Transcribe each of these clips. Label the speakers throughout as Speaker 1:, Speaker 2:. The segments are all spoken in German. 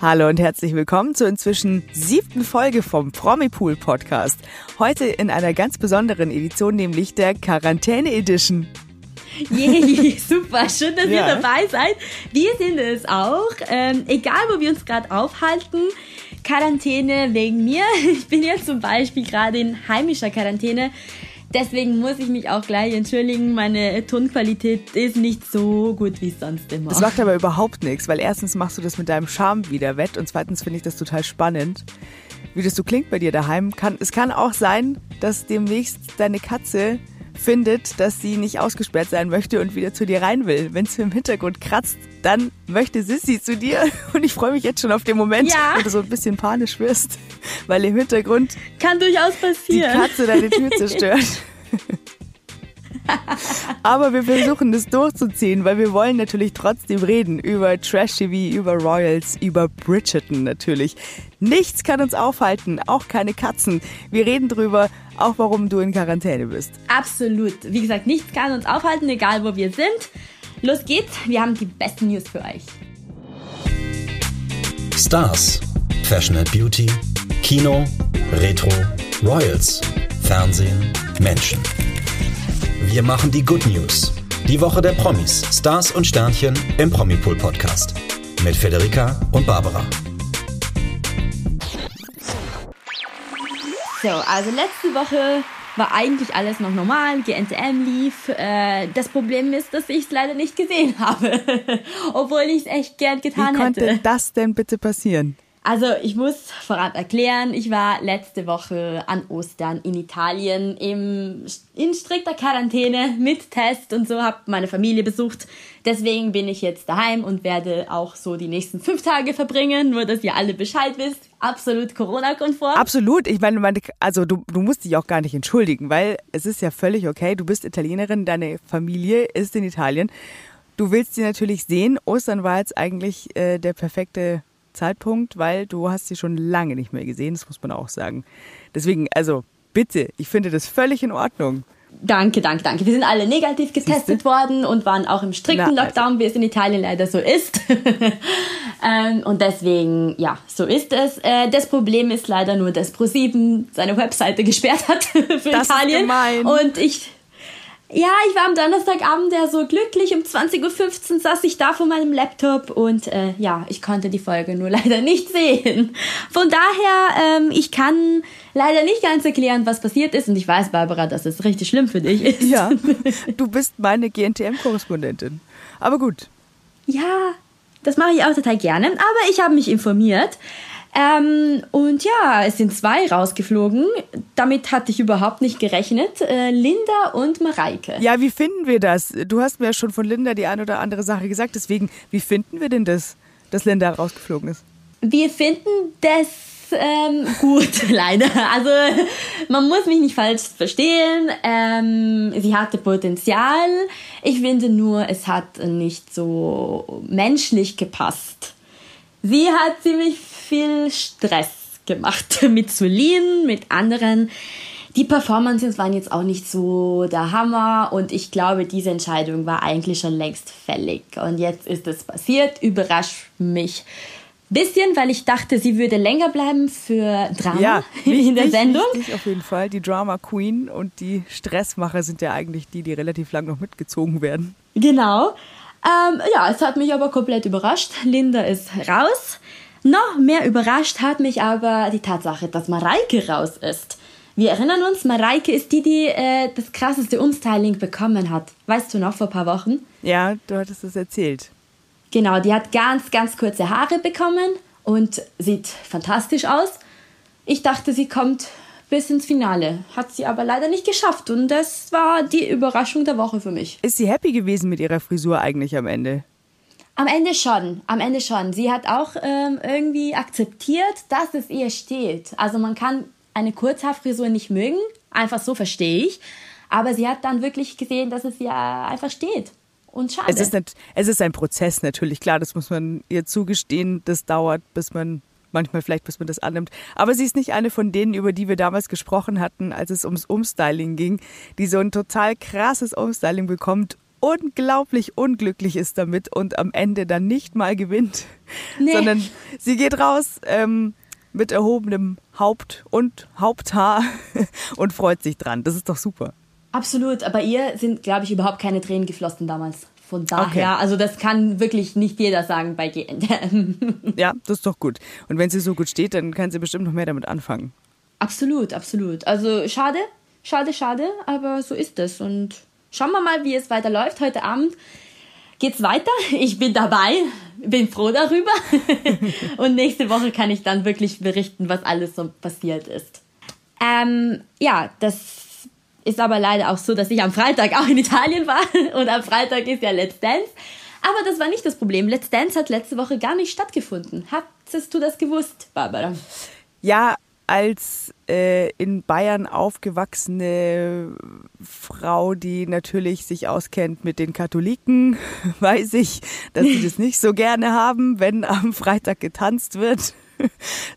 Speaker 1: Hallo und herzlich willkommen zur inzwischen siebten Folge vom Promipool Podcast. Heute in einer ganz besonderen Edition, nämlich der Quarantäne Edition.
Speaker 2: Yay, super, schön, dass ja. ihr dabei seid. Wir sind es auch, ähm, egal wo wir uns gerade aufhalten. Quarantäne wegen mir. Ich bin jetzt zum Beispiel gerade in heimischer Quarantäne. Deswegen muss ich mich auch gleich entschuldigen. Meine Tonqualität ist nicht so gut wie sonst immer.
Speaker 1: Das macht aber überhaupt nichts, weil erstens machst du das mit deinem Charme wieder wett und zweitens finde ich das total spannend, wie das so klingt bei dir daheim. Kann, es kann auch sein, dass demnächst deine Katze findet, dass sie nicht ausgesperrt sein möchte und wieder zu dir rein will. Wenn es im Hintergrund kratzt, dann möchte Sissy zu dir. Und ich freue mich jetzt schon auf den Moment, ja. wo du so ein bisschen panisch wirst, weil im Hintergrund
Speaker 2: kann durchaus passieren.
Speaker 1: Die Katze deine Tür zerstört. Aber wir versuchen das durchzuziehen, weil wir wollen natürlich trotzdem reden über Trash TV, über Royals, über Bridgerton natürlich. Nichts kann uns aufhalten, auch keine Katzen. Wir reden drüber, auch warum du in Quarantäne bist.
Speaker 2: Absolut. Wie gesagt, nichts kann uns aufhalten, egal wo wir sind. Los geht's, wir haben die besten News für euch.
Speaker 3: Stars, Fashion and Beauty, Kino, Retro, Royals, Fernsehen, Menschen. Wir machen die Good News. Die Woche der Promis, Stars und Sternchen im Promipool Podcast. Mit Federica und Barbara.
Speaker 2: So, also letzte Woche war eigentlich alles noch normal, GNTM lief. Äh, das Problem ist, dass ich es leider nicht gesehen habe, obwohl ich es echt gern getan
Speaker 1: Wie
Speaker 2: hätte.
Speaker 1: Wie konnte das denn bitte passieren?
Speaker 2: Also ich muss vorab erklären, ich war letzte Woche an Ostern in Italien im, in strikter Quarantäne mit Test und so, habe meine Familie besucht. Deswegen bin ich jetzt daheim und werde auch so die nächsten fünf Tage verbringen, nur dass ihr alle Bescheid wisst. Absolut Corona-konform.
Speaker 1: Absolut. Ich meine, also du, du musst dich auch gar nicht entschuldigen, weil es ist ja völlig okay. Du bist Italienerin, deine Familie ist in Italien. Du willst sie natürlich sehen. Ostern war jetzt eigentlich äh, der perfekte Zeitpunkt, weil du hast sie schon lange nicht mehr gesehen, das muss man auch sagen. Deswegen, also bitte, ich finde das völlig in Ordnung.
Speaker 2: Danke, danke, danke. Wir sind alle negativ getestet worden und waren auch im strikten Na, Lockdown, also. wie es in Italien leider so ist. ähm, und deswegen, ja, so ist es. Äh, das Problem ist leider nur, dass Pro7 seine Webseite gesperrt hat für
Speaker 1: das
Speaker 2: Italien.
Speaker 1: Ist gemein.
Speaker 2: Und ich ja, ich war am Donnerstagabend ja so glücklich. Um 20.15 Uhr saß ich da vor meinem Laptop und äh, ja, ich konnte die Folge nur leider nicht sehen. Von daher, ähm, ich kann leider nicht ganz erklären, was passiert ist. Und ich weiß, Barbara, dass es richtig schlimm für dich ist.
Speaker 1: Ja, du bist meine GNTM-Korrespondentin. Aber gut.
Speaker 2: Ja, das mache ich auch total gerne. Aber ich habe mich informiert. Ähm, und ja, es sind zwei rausgeflogen. Damit hatte ich überhaupt nicht gerechnet. Äh, Linda und Mareike.
Speaker 1: Ja, wie finden wir das? Du hast mir ja schon von Linda die eine oder andere Sache gesagt. Deswegen, wie finden wir denn das, dass Linda rausgeflogen ist?
Speaker 2: Wir finden das ähm, gut, leider. Also man muss mich nicht falsch verstehen. Ähm, sie hatte Potenzial. Ich finde nur, es hat nicht so menschlich gepasst. Sie hat ziemlich viel Stress gemacht mit Solin, mit anderen. Die Performances waren jetzt auch nicht so der Hammer und ich glaube, diese Entscheidung war eigentlich schon längst fällig. Und jetzt ist es passiert, überrascht mich bisschen, weil ich dachte, sie würde länger bleiben für Drama
Speaker 1: ja,
Speaker 2: in der Sendung.
Speaker 1: Richtig, auf jeden Fall. Die Drama Queen und die Stressmacher sind ja eigentlich die, die relativ lang noch mitgezogen werden.
Speaker 2: Genau. Ähm, ja, es hat mich aber komplett überrascht. Linda ist raus. Noch mehr überrascht hat mich aber die Tatsache, dass Mareike raus ist. Wir erinnern uns, Mareike ist die, die äh, das krasseste Umstyling bekommen hat. Weißt du noch, vor ein paar Wochen?
Speaker 1: Ja, du hattest es erzählt.
Speaker 2: Genau, die hat ganz, ganz kurze Haare bekommen und sieht fantastisch aus. Ich dachte, sie kommt bis ins Finale. Hat sie aber leider nicht geschafft und das war die Überraschung der Woche für mich.
Speaker 1: Ist sie happy gewesen mit ihrer Frisur eigentlich am Ende?
Speaker 2: Am Ende schon, am Ende schon. Sie hat auch ähm, irgendwie akzeptiert, dass es ihr steht. Also man kann eine Kurzhaarfrisur nicht mögen, einfach so verstehe ich. Aber sie hat dann wirklich gesehen, dass es ihr einfach steht. Und schade.
Speaker 1: Es ist, nicht, es ist ein Prozess natürlich, klar, das muss man ihr zugestehen. Das dauert, bis man manchmal vielleicht, bis man das annimmt. Aber sie ist nicht eine von denen, über die wir damals gesprochen hatten, als es ums Umstyling ging, die so ein total krasses Umstyling bekommt, unglaublich unglücklich ist damit und am Ende dann nicht mal gewinnt. nee. sondern sie geht raus ähm, mit erhobenem Haupt und Haupthaar und freut sich dran. Das ist doch super.
Speaker 2: Absolut, bei ihr sind, glaube ich, überhaupt keine Tränen geflossen damals. Von daher, okay. also das kann wirklich nicht jeder sagen bei GN.
Speaker 1: ja, das ist doch gut. Und wenn sie so gut steht, dann kann sie bestimmt noch mehr damit anfangen.
Speaker 2: Absolut, absolut. Also schade, schade, schade, aber so ist es. Und schauen wir mal, wie es weiterläuft. Heute Abend geht's weiter. Ich bin dabei, bin froh darüber. Und nächste Woche kann ich dann wirklich berichten, was alles so passiert ist. Ähm, ja, das ist aber leider auch so, dass ich am Freitag auch in Italien war und am Freitag ist ja Let's Dance. Aber das war nicht das Problem. Let's Dance hat letzte Woche gar nicht stattgefunden. Hattest du das gewusst, Barbara?
Speaker 1: Ja, als äh, in Bayern aufgewachsene Frau, die natürlich sich auskennt mit den Katholiken, weiß ich, dass sie das nicht so gerne haben, wenn am Freitag getanzt wird.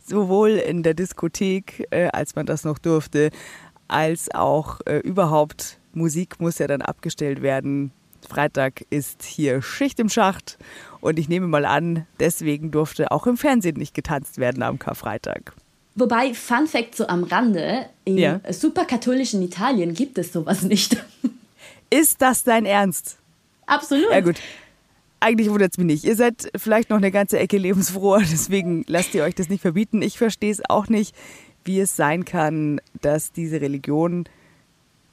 Speaker 1: Sowohl in der Diskothek, äh, als man das noch durfte, als auch äh, überhaupt Musik muss ja dann abgestellt werden. Freitag ist hier Schicht im Schacht und ich nehme mal an, deswegen durfte auch im Fernsehen nicht getanzt werden am Karfreitag.
Speaker 2: Wobei, Fun Fact so am Rande, im ja. superkatholischen Italien gibt es sowas nicht.
Speaker 1: Ist das dein Ernst?
Speaker 2: Absolut.
Speaker 1: Ja gut. Eigentlich wundert es mich nicht. Ihr seid vielleicht noch eine ganze Ecke lebensfroher, deswegen lasst ihr euch das nicht verbieten. Ich verstehe es auch nicht wie es sein kann, dass diese Religion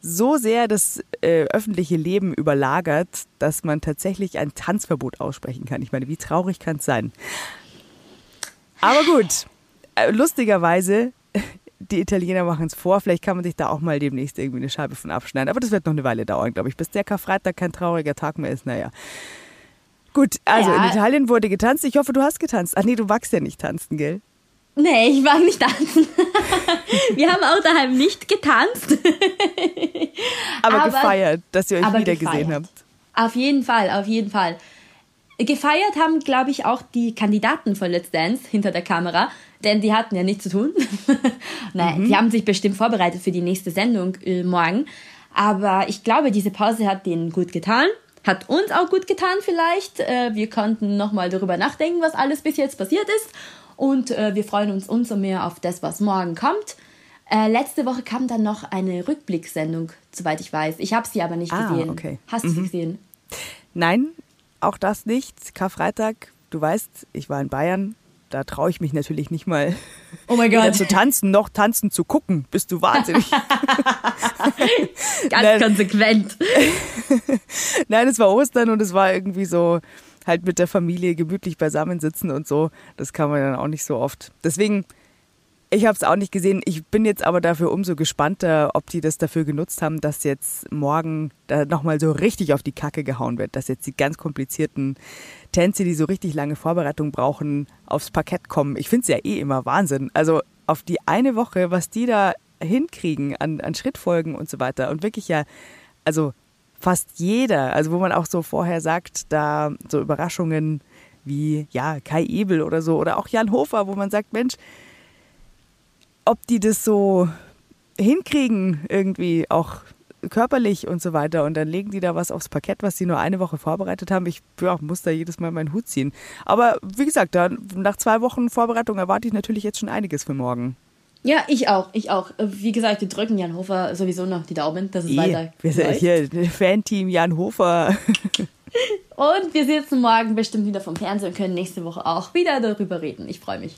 Speaker 1: so sehr das äh, öffentliche Leben überlagert, dass man tatsächlich ein Tanzverbot aussprechen kann. Ich meine, wie traurig kann es sein? Aber gut, lustigerweise, die Italiener machen es vor. Vielleicht kann man sich da auch mal demnächst irgendwie eine Scheibe von abschneiden. Aber das wird noch eine Weile dauern, glaube ich, bis der Karfreitag kein trauriger Tag mehr ist. Naja. Gut, also ja. in Italien wurde getanzt. Ich hoffe, du hast getanzt. Ach nee, du wachst ja nicht tanzen, gell?
Speaker 2: Nee, ich war nicht tanzen. Wir haben auch daheim nicht getanzt.
Speaker 1: aber, aber gefeiert, dass ihr euch wieder gesehen habt.
Speaker 2: Auf jeden Fall, auf jeden Fall. Gefeiert haben, glaube ich, auch die Kandidaten von Let's Dance hinter der Kamera, denn die hatten ja nichts zu tun. Nein, mhm. die haben sich bestimmt vorbereitet für die nächste Sendung äh, morgen. Aber ich glaube, diese Pause hat denen gut getan. Hat uns auch gut getan vielleicht. Äh, wir konnten nochmal darüber nachdenken, was alles bis jetzt passiert ist. Und äh, wir freuen uns umso mehr auf das, was morgen kommt. Äh, letzte Woche kam dann noch eine Rückblicksendung, soweit ich weiß. Ich habe sie aber nicht ah, gesehen. Okay. Hast du mhm. sie gesehen?
Speaker 1: Nein, auch das nicht. Karfreitag, du weißt, ich war in Bayern. Da traue ich mich natürlich nicht mal
Speaker 2: oh mein Gott.
Speaker 1: zu tanzen, noch tanzen zu gucken. Bist du wahnsinnig.
Speaker 2: Ganz Nein. konsequent.
Speaker 1: Nein, es war Ostern und es war irgendwie so, halt mit der Familie gemütlich beisammensitzen und so. Das kann man dann auch nicht so oft. Deswegen, ich habe es auch nicht gesehen. Ich bin jetzt aber dafür umso gespannter, ob die das dafür genutzt haben, dass jetzt morgen da nochmal so richtig auf die Kacke gehauen wird, dass jetzt die ganz komplizierten Tänze, die so richtig lange Vorbereitung brauchen, aufs Parkett kommen. Ich finde es ja eh immer Wahnsinn. Also auf die eine Woche, was die da hinkriegen an, an Schrittfolgen und so weiter. Und wirklich ja, also fast jeder, also wo man auch so vorher sagt, da so Überraschungen wie ja Kai Ebel oder so oder auch Jan Hofer, wo man sagt, Mensch, ob die das so hinkriegen irgendwie auch körperlich und so weiter und dann legen die da was aufs Parkett, was sie nur eine Woche vorbereitet haben. Ich ja, muss da jedes Mal meinen Hut ziehen. Aber wie gesagt, da, nach zwei Wochen Vorbereitung erwarte ich natürlich jetzt schon einiges für morgen.
Speaker 2: Ja, ich auch, ich auch. Wie gesagt, wir drücken Jan Hofer sowieso noch die Daumen, dass es weiter
Speaker 1: Wir sind hier Fanteam Jan Hofer.
Speaker 2: und wir sitzen morgen bestimmt wieder vom Fernsehen und können nächste Woche auch wieder darüber reden. Ich freue mich.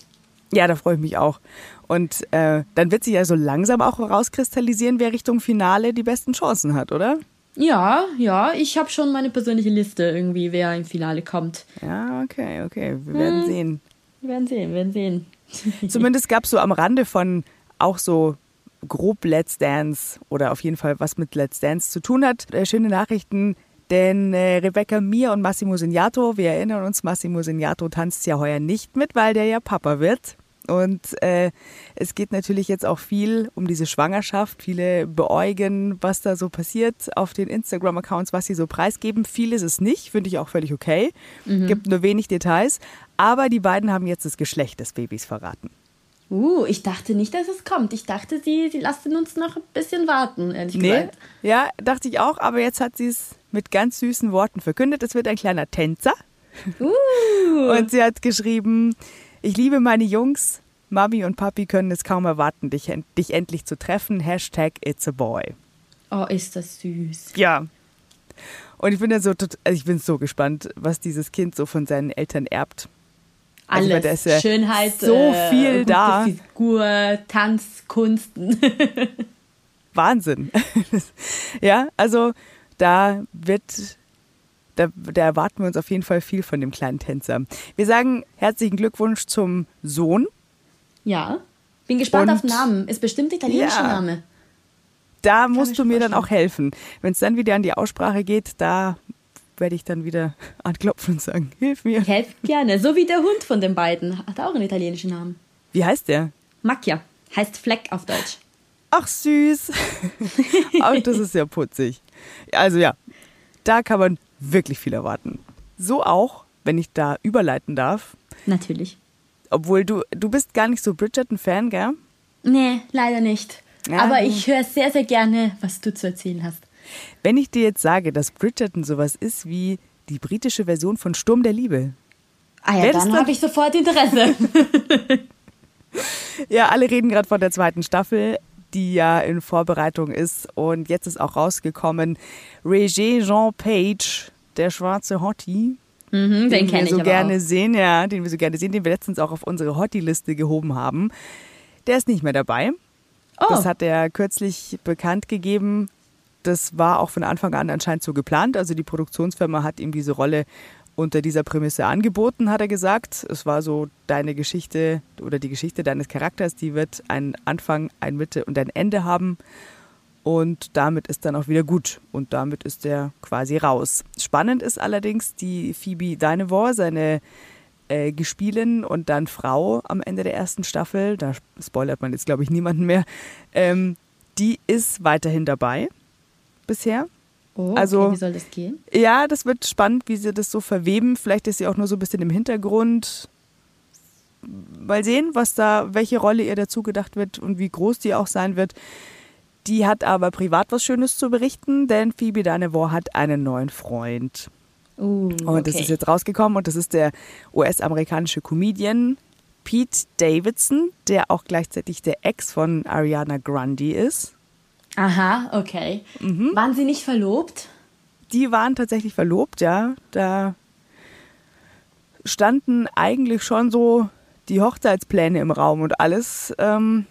Speaker 1: Ja, da freue ich mich auch. Und äh, dann wird sich ja so langsam auch herauskristallisieren, wer Richtung Finale die besten Chancen hat, oder?
Speaker 2: Ja, ja, ich habe schon meine persönliche Liste irgendwie, wer im Finale kommt.
Speaker 1: Ja, okay, okay. Wir werden hm. sehen.
Speaker 2: Wir werden sehen, wir werden sehen.
Speaker 1: Zumindest gab es so am Rande von auch so grob Let's Dance oder auf jeden Fall was mit Let's Dance zu tun hat. Äh, schöne Nachrichten, denn äh, Rebecca Mir und Massimo Signato, wir erinnern uns, Massimo Signato tanzt ja heuer nicht mit, weil der ja Papa wird. Und äh, es geht natürlich jetzt auch viel um diese Schwangerschaft. Viele beäugen, was da so passiert auf den Instagram-Accounts, was sie so preisgeben. Viel ist es nicht, finde ich auch völlig okay. Mhm. Gibt nur wenig Details. Aber die beiden haben jetzt das Geschlecht des Babys verraten.
Speaker 2: Uh, ich dachte nicht, dass es kommt. Ich dachte, sie, sie lassen uns noch ein bisschen warten, ehrlich nee, gesagt.
Speaker 1: Ja, dachte ich auch. Aber jetzt hat sie es mit ganz süßen Worten verkündet. Es wird ein kleiner Tänzer.
Speaker 2: Uh.
Speaker 1: Und sie hat geschrieben, ich liebe meine Jungs. Mami und Papi können es kaum erwarten, dich, dich endlich zu treffen. Hashtag It's a Boy.
Speaker 2: Oh, ist das süß.
Speaker 1: Ja. Und ich bin ja so, also ich bin so gespannt, was dieses Kind so von seinen Eltern erbt.
Speaker 2: Also Alles. Ja Schönheit.
Speaker 1: So äh, viel da.
Speaker 2: Figur, Tanz, Kunsten.
Speaker 1: Wahnsinn. ja, also da wird, da, da erwarten wir uns auf jeden Fall viel von dem kleinen Tänzer. Wir sagen herzlichen Glückwunsch zum Sohn.
Speaker 2: Ja, bin gespannt Und, auf den Namen. Ist bestimmt italienischer ja, Name.
Speaker 1: Da Kann musst du mir dann auch helfen. Wenn es dann wieder an die Aussprache geht, da werde ich dann wieder anklopfen und sagen, hilf mir.
Speaker 2: Ich helfe gerne. So wie der Hund von den beiden. Hat auch einen italienischen Namen.
Speaker 1: Wie heißt der?
Speaker 2: Macchia. Heißt Fleck auf Deutsch.
Speaker 1: Ach süß. Ach, das ist ja putzig. Also ja, da kann man wirklich viel erwarten. So auch, wenn ich da überleiten darf.
Speaker 2: Natürlich.
Speaker 1: Obwohl du, du bist gar nicht so Bridgerton-Fan, gell?
Speaker 2: Nee, leider nicht. Ja, Aber ich höre sehr, sehr gerne, was du zu erzählen hast.
Speaker 1: Wenn ich dir jetzt sage, dass Bridgerton sowas ist wie die britische Version von Sturm der Liebe.
Speaker 2: Ah ja, dann habe ich sofort Interesse.
Speaker 1: ja, alle reden gerade von der zweiten Staffel die ja in Vorbereitung ist. Und jetzt ist auch rausgekommen Regé Jean Page, der schwarze Hottie.
Speaker 2: Mhm, den, den wir
Speaker 1: so gerne
Speaker 2: auch.
Speaker 1: sehen, ja, den wir so gerne sehen, den wir letztens auch auf unsere Hottie-Liste gehoben haben. Der ist nicht mehr dabei. Oh. Das hat er kürzlich bekannt gegeben. Das war auch von Anfang an anscheinend so geplant. Also die Produktionsfirma hat ihm diese Rolle unter dieser Prämisse angeboten, hat er gesagt. Es war so deine Geschichte oder die Geschichte deines Charakters, die wird einen Anfang, ein Mitte und ein Ende haben. Und damit ist dann auch wieder gut. Und damit ist er quasi raus. Spannend ist allerdings die Phoebe Dynevor, seine äh, Gespielin und dann Frau am Ende der ersten Staffel. Da spoilert man jetzt, glaube ich, niemanden mehr. Ähm, die ist weiterhin dabei bisher.
Speaker 2: Oh, okay. also, wie soll das gehen?
Speaker 1: Ja, das wird spannend, wie sie das so verweben. Vielleicht ist sie auch nur so ein bisschen im Hintergrund. Mal sehen, was da, welche Rolle ihr dazu gedacht wird und wie groß die auch sein wird. Die hat aber privat was Schönes zu berichten, denn Phoebe Dynevor hat einen neuen Freund.
Speaker 2: Uh,
Speaker 1: und das ist jetzt rausgekommen und das ist der US-amerikanische Comedian Pete Davidson, der auch gleichzeitig der Ex von Ariana Grande ist.
Speaker 2: Aha, okay. Mhm. Waren Sie nicht verlobt?
Speaker 1: Die waren tatsächlich verlobt, ja. Da standen eigentlich schon so die Hochzeitspläne im Raum und alles. Ähm,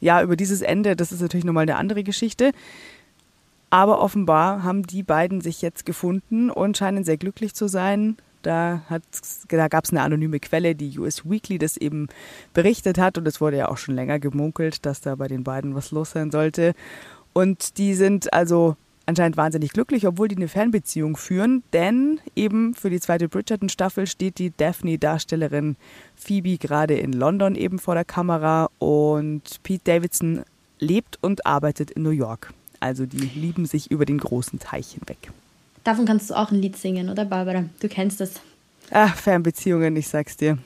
Speaker 1: ja, über dieses Ende, das ist natürlich nochmal eine andere Geschichte. Aber offenbar haben die beiden sich jetzt gefunden und scheinen sehr glücklich zu sein. Da, da gab es eine anonyme Quelle, die US Weekly das eben berichtet hat und es wurde ja auch schon länger gemunkelt, dass da bei den beiden was los sein sollte. Und die sind also anscheinend wahnsinnig glücklich, obwohl die eine Fernbeziehung führen, denn eben für die zweite Bridgerton-Staffel steht die Daphne-Darstellerin Phoebe gerade in London eben vor der Kamera und Pete Davidson lebt und arbeitet in New York. Also die lieben sich über den großen Teich hinweg.
Speaker 2: Davon kannst du auch ein Lied singen, oder Barbara? Du kennst es.
Speaker 1: Ach, Fernbeziehungen, ich sag's dir.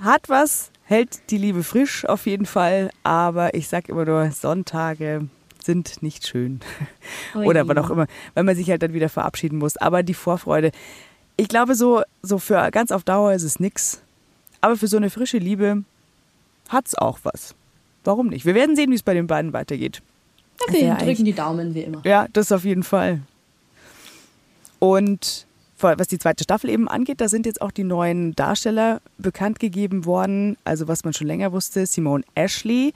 Speaker 1: Hat was, hält die Liebe frisch auf jeden Fall, aber ich sag immer nur, Sonntage sind nicht schön. Oder wann auch immer, weil man sich halt dann wieder verabschieden muss. Aber die Vorfreude, ich glaube, so, so für ganz auf Dauer ist es nix. Aber für so eine frische Liebe hat es auch was. Warum nicht? Wir werden sehen, wie es bei den beiden weitergeht.
Speaker 2: Ja, wir drücken die Daumen wie immer.
Speaker 1: Ja, das auf jeden Fall. Und was die zweite Staffel eben angeht, da sind jetzt auch die neuen Darsteller bekannt gegeben worden. Also was man schon länger wusste, Simone Ashley.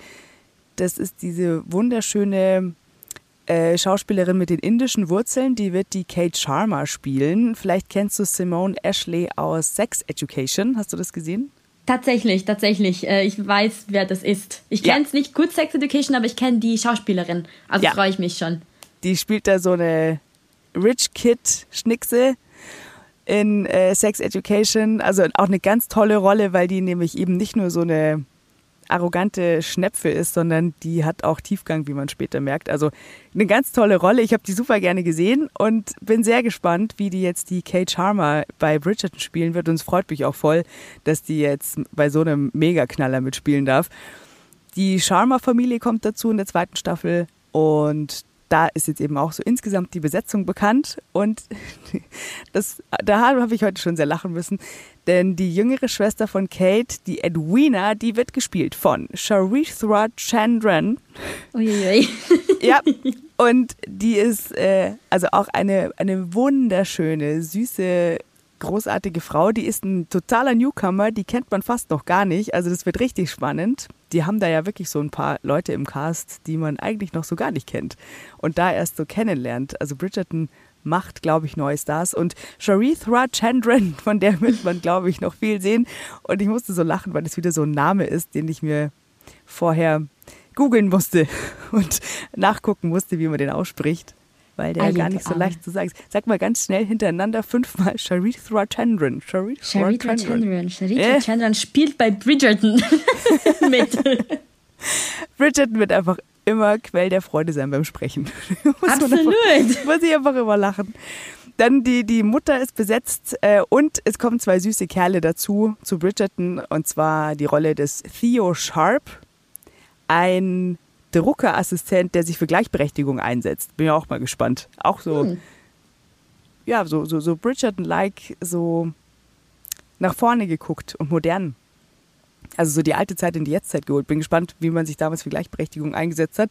Speaker 1: Das ist diese wunderschöne äh, Schauspielerin mit den indischen Wurzeln, die wird die Kate Sharma spielen. Vielleicht kennst du Simone Ashley aus Sex Education. Hast du das gesehen?
Speaker 2: Tatsächlich, tatsächlich. Äh, ich weiß, wer das ist. Ich kenne es ja. nicht gut, Sex Education, aber ich kenne die Schauspielerin. Also ja. freue ich mich schon.
Speaker 1: Die spielt da so eine Rich Kid Schnickse in äh, Sex Education. Also auch eine ganz tolle Rolle, weil die nämlich eben nicht nur so eine arrogante Schnepfe ist, sondern die hat auch Tiefgang, wie man später merkt. Also eine ganz tolle Rolle. Ich habe die super gerne gesehen und bin sehr gespannt, wie die jetzt die Kate Charmer bei Bridgerton spielen wird. Und es freut mich auch voll, dass die jetzt bei so einem Megaknaller mitspielen darf. Die Charmer-Familie kommt dazu in der zweiten Staffel und da ist jetzt eben auch so insgesamt die Besetzung bekannt. Und das, da habe ich heute schon sehr lachen müssen. Denn die jüngere Schwester von Kate, die Edwina, die wird gespielt von Charithra Chandran.
Speaker 2: Uiuiui.
Speaker 1: Ja, und die ist äh, also auch eine, eine wunderschöne, süße, großartige Frau. Die ist ein totaler Newcomer, die kennt man fast noch gar nicht. Also das wird richtig spannend. Die haben da ja wirklich so ein paar Leute im Cast, die man eigentlich noch so gar nicht kennt. Und da erst so kennenlernt. Also Bridgerton macht, glaube ich, neue Stars. Und Charithra Chandran, von der wird man, glaube ich, noch viel sehen. Und ich musste so lachen, weil es wieder so ein Name ist, den ich mir vorher googeln musste und nachgucken musste, wie man den ausspricht. Weil der
Speaker 2: Ah,
Speaker 1: gar nicht so leicht zu sagen ist. Sag mal ganz schnell hintereinander fünfmal Charithra Chandran. Charithra
Speaker 2: Sharita
Speaker 1: Chandran.
Speaker 2: Chandran. Sharita
Speaker 1: Äh.
Speaker 2: Chandran spielt bei Bridgerton mit.
Speaker 1: Bridgerton wird einfach immer Quell der Freude sein beim Sprechen. Muss
Speaker 2: Absolut.
Speaker 1: Einfach, muss ich einfach immer lachen. Dann die, die Mutter ist besetzt äh, und es kommen zwei süße Kerle dazu zu Bridgerton und zwar die Rolle des Theo Sharp, ein Druckerassistent, der sich für Gleichberechtigung einsetzt. Bin ja auch mal gespannt. Auch so,
Speaker 2: Hm.
Speaker 1: ja, so, so, so Bridgerton-like, so nach vorne geguckt und modern. Also so die alte Zeit in die Jetztzeit geholt. Bin gespannt, wie man sich damals für Gleichberechtigung eingesetzt hat.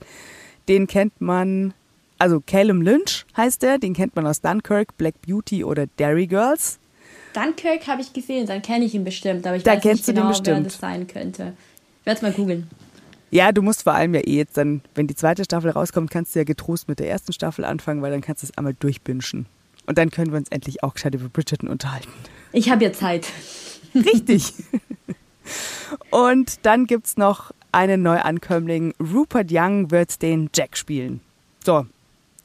Speaker 1: Den kennt man, also Caleb Lynch heißt der, den kennt man aus Dunkirk, Black Beauty oder Derry Girls.
Speaker 2: Dunkirk habe ich gesehen, dann kenne ich ihn bestimmt, aber ich
Speaker 1: Da
Speaker 2: weiß nicht
Speaker 1: kennst du den
Speaker 2: genau, wer
Speaker 1: bestimmt.
Speaker 2: das sein könnte. Ich werde es mal googeln.
Speaker 1: Ja, du musst vor allem ja eh jetzt dann, wenn die zweite Staffel rauskommt, kannst du ja getrost mit der ersten Staffel anfangen, weil dann kannst du es einmal durchbinschen. Und dann können wir uns endlich auch gescheit über Bridgerton unterhalten.
Speaker 2: Ich habe ja Zeit.
Speaker 1: Richtig. Und dann gibt's noch einen Neuankömmling. Rupert Young wird den Jack spielen. So,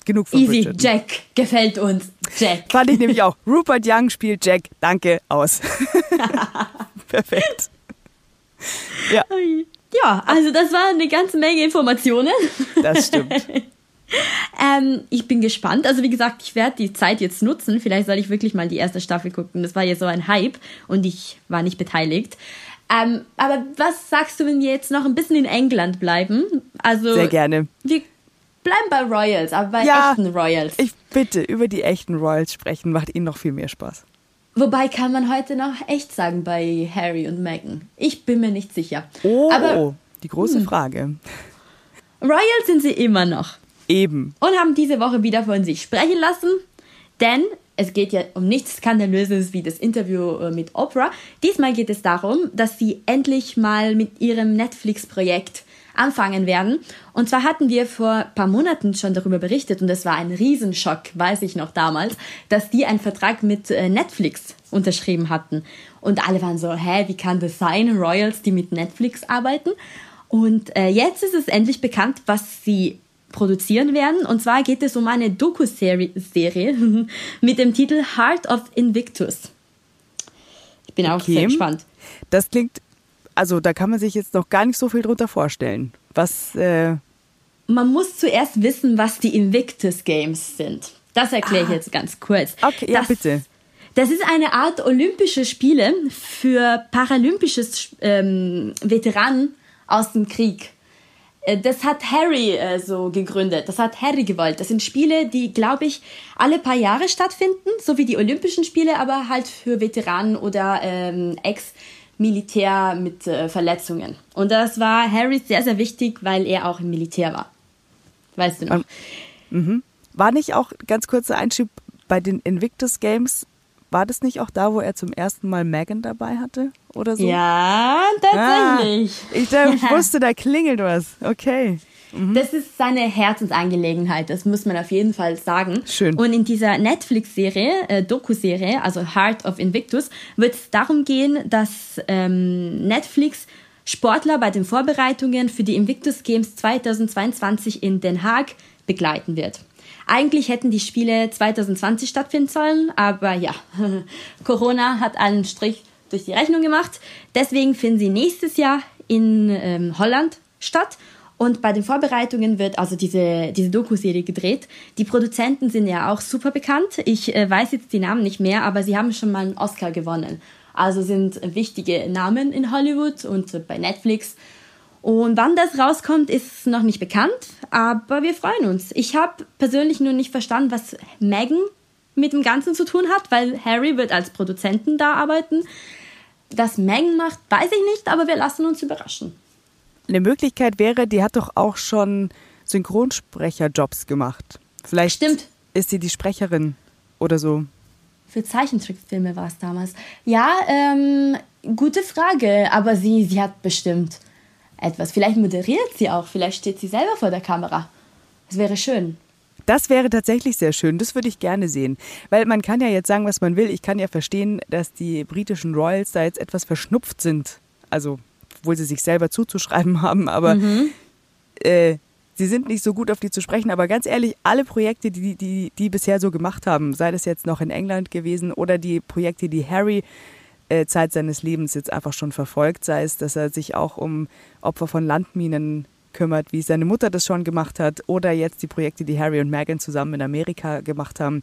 Speaker 1: genug von
Speaker 2: Easy,
Speaker 1: Bridgerton.
Speaker 2: Jack. Gefällt uns. Jack.
Speaker 1: Fand ich nämlich auch. Rupert Young spielt Jack. Danke, aus. Perfekt. Ja,
Speaker 2: Ja, also das war eine ganze Menge Informationen.
Speaker 1: das stimmt.
Speaker 2: Ähm, ich bin gespannt. Also wie gesagt, ich werde die Zeit jetzt nutzen. Vielleicht soll ich wirklich mal die erste Staffel gucken. Das war ja so ein Hype und ich war nicht beteiligt. Ähm, aber was sagst du, wenn wir jetzt noch ein bisschen in England bleiben? Also
Speaker 1: Sehr gerne.
Speaker 2: wir bleiben bei Royals, aber bei
Speaker 1: Ja,
Speaker 2: echten Royals.
Speaker 1: Ich bitte über die echten Royals sprechen, macht ihnen noch viel mehr Spaß.
Speaker 2: Wobei kann man heute noch echt sagen bei Harry und Meghan. Ich bin mir nicht sicher.
Speaker 1: Oh,
Speaker 2: Aber
Speaker 1: die große Frage.
Speaker 2: Royals sind sie immer noch.
Speaker 1: Eben.
Speaker 2: und haben diese Woche wieder von sich sprechen lassen, denn es geht ja um nichts Skandalöses wie das Interview äh, mit Oprah. Diesmal geht es darum, dass sie endlich mal mit ihrem Netflix-Projekt anfangen werden. Und zwar hatten wir vor ein paar Monaten schon darüber berichtet und es war ein Riesenschock, weiß ich noch damals, dass die einen Vertrag mit äh, Netflix unterschrieben hatten. Und alle waren so, hä, wie kann das sein? Royals, die mit Netflix arbeiten. Und äh, jetzt ist es endlich bekannt, was sie produzieren werden. Und zwar geht es um eine Doku-Serie Serie mit dem Titel Heart of Invictus. Ich bin auch
Speaker 1: Okay.
Speaker 2: sehr gespannt.
Speaker 1: Das klingt, also da kann man sich jetzt noch gar nicht so viel drunter vorstellen. Was, äh,
Speaker 2: Man muss zuerst wissen, was die Invictus Games sind. Das erkläre ich jetzt ganz kurz.
Speaker 1: Okay, ja,
Speaker 2: das,
Speaker 1: bitte.
Speaker 2: Das ist eine Art Olympische Spiele für paralympisches ähm, Veteranen aus dem Krieg. Äh, Das hat Harry äh, so gegründet. Das hat Harry gewollt. Das sind Spiele, die, glaube ich, alle paar Jahre stattfinden, so wie die Olympischen Spiele, aber halt für Veteranen oder ähm, Ex-Militär mit äh, Verletzungen. Und das war Harry sehr, sehr wichtig, weil er auch im Militär war. Weißt du noch?
Speaker 1: Ähm, war nicht auch, ganz kurzer Einschub, bei den Invictus Games, war das nicht auch da, wo er zum ersten Mal Megan dabei hatte? Oder so?
Speaker 2: Ja,
Speaker 1: Ah,
Speaker 2: tatsächlich.
Speaker 1: ich, da, ich wusste, da klingelt was. Okay.
Speaker 2: Das ist seine Herzensangelegenheit, das muss man auf jeden Fall sagen.
Speaker 1: Schön.
Speaker 2: Und in dieser Netflix-Serie, äh, Doku-Serie, also Heart of Invictus, wird es darum gehen, dass ähm, Netflix Sportler bei den Vorbereitungen für die Invictus Games 2022 in Den Haag begleiten wird. Eigentlich hätten die Spiele 2020 stattfinden sollen, aber ja, Corona hat einen Strich durch die Rechnung gemacht. Deswegen finden sie nächstes Jahr in ähm, Holland statt. Und bei den Vorbereitungen wird also diese, diese Doku-Serie gedreht. Die Produzenten sind ja auch super bekannt. Ich äh, weiß jetzt die Namen nicht mehr, aber sie haben schon mal einen Oscar gewonnen. Also sind wichtige Namen in Hollywood und bei Netflix. Und wann das rauskommt, ist noch nicht bekannt, aber wir freuen uns. Ich habe persönlich nur nicht verstanden, was Megan mit dem Ganzen zu tun hat, weil Harry wird als Produzenten da arbeiten. Das Megan macht, weiß ich nicht, aber wir lassen uns überraschen.
Speaker 1: Eine Möglichkeit wäre, die hat doch auch schon Synchronsprecherjobs gemacht. Vielleicht
Speaker 2: Stimmt.
Speaker 1: ist sie die Sprecherin oder so.
Speaker 2: Für Zeichentrickfilme war es damals. Ja, ähm, gute Frage, aber sie, sie hat bestimmt etwas. Vielleicht moderiert sie auch, vielleicht steht sie selber vor der Kamera. Das wäre schön.
Speaker 1: Das wäre tatsächlich sehr schön. Das würde ich gerne sehen. Weil man kann ja jetzt sagen, was man will. Ich kann ja verstehen, dass die britischen Royals da jetzt etwas verschnupft sind. Also, obwohl sie sich selber zuzuschreiben haben. Aber mhm. äh, sie sind nicht so gut auf die zu sprechen. Aber ganz ehrlich, alle Projekte, die die, die bisher so gemacht haben, sei das jetzt noch in England gewesen oder die Projekte, die Harry äh, Zeit seines Lebens jetzt einfach schon verfolgt, sei es, dass er sich auch um Opfer von Landminen kümmert, wie seine Mutter das schon gemacht hat, oder jetzt die Projekte, die Harry und Meghan zusammen in Amerika gemacht haben,